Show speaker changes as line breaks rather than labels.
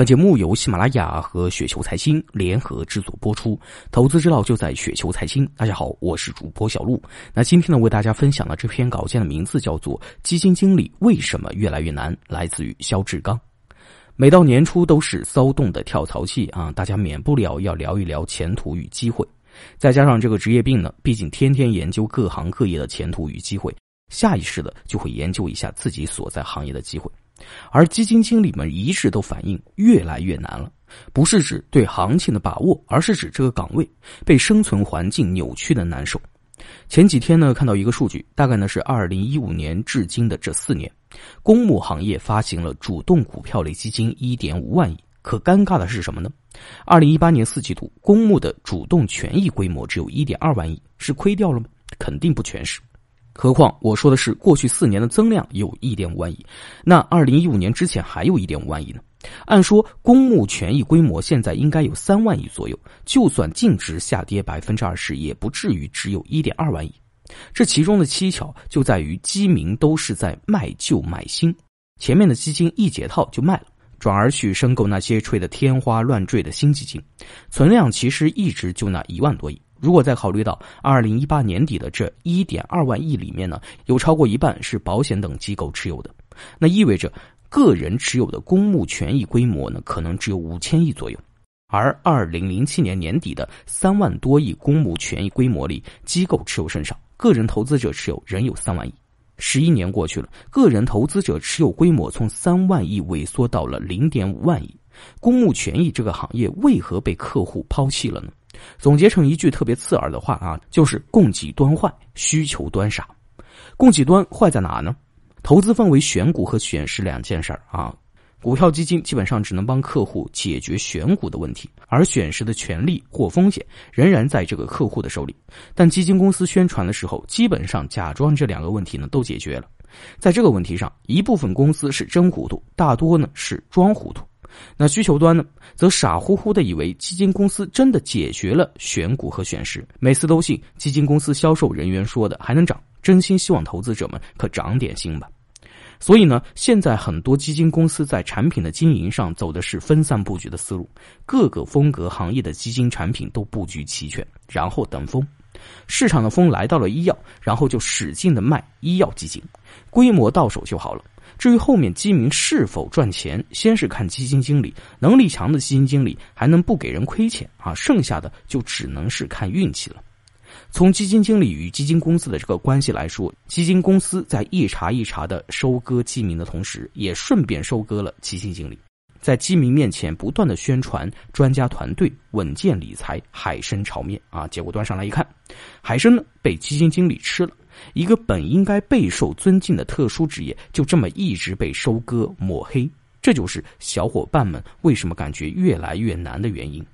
本节目由喜马拉雅和雪球财经联合制作播出，投资之道就在雪球财经。大家好，我是主播小璐。那今天呢，为大家分享的这篇稿件的名字叫做《基金经理为什么越来越难》，来自于肖志刚。每到年初都是骚动的跳槽季啊，大家免不了要聊一聊前途与机会。再加上这个职业病呢，毕竟天天研究各行各业的前途与机会，下意识的就会研究一下自己所在行业的机会。而基金经理们一致都反映越来越难了，不是指对行情的把握，而是指这个岗位被生存环境扭曲的难受。前几天呢，看到一个数据，大概呢是二零一五年至今的这四年，公募行业发行了主动股票类基金一点五万亿。可尴尬的是什么呢？二零一八年四季度公募的主动权益规模只有一点二万亿，是亏掉了吗？肯定不全是。何况我说的是过去四年的增量有一点五万亿，那二零一五年之前还有一点五万亿呢。按说公募权益规模现在应该有三万亿左右，就算净值下跌百分之二十，也不至于只有一点二万亿。这其中的蹊跷就在于基民都是在卖旧买新，前面的基金一解套就卖了，转而去申购那些吹得天花乱坠的新基金，存量其实一直就那一万多亿。如果再考虑到二零一八年底的这一点二万亿里面呢，有超过一半是保险等机构持有的，那意味着个人持有的公募权益规模呢，可能只有五千亿左右。而二零零七年年底的三万多亿公募权益规模里，机构持有甚少，个人投资者持有仍有三万亿。十一年过去了，个人投资者持有规模从三万亿萎缩到了零点五万亿，公募权益这个行业为何被客户抛弃了呢？总结成一句特别刺耳的话啊，就是供给端坏，需求端傻。供给端坏在哪呢？投资分为选股和选时两件事儿啊。股票基金基本上只能帮客户解决选股的问题，而选时的权利或风险仍然在这个客户的手里。但基金公司宣传的时候，基本上假装这两个问题呢都解决了。在这个问题上，一部分公司是真糊涂，大多呢是装糊涂。那需求端呢，则傻乎乎的以为基金公司真的解决了选股和选时，每次都信基金公司销售人员说的还能涨，真心希望投资者们可长点心吧。所以呢，现在很多基金公司在产品的经营上走的是分散布局的思路，各个风格行业的基金产品都布局齐全，然后等风。市场的风来到了医药，然后就使劲的卖医药基金，规模到手就好了。至于后面基民是否赚钱，先是看基金经理能力强的基金经理还能不给人亏钱啊，剩下的就只能是看运气了。从基金经理与基金公司的这个关系来说，基金公司在一茬一茬的收割基民的同时，也顺便收割了基金经理，在基民面前不断的宣传专家团队、稳健理财、海参炒面啊，结果端上来一看，海参呢被基金经理吃了。一个本应该备受尊敬的特殊职业，就这么一直被收割抹黑，这就是小伙伴们为什么感觉越来越难的原因。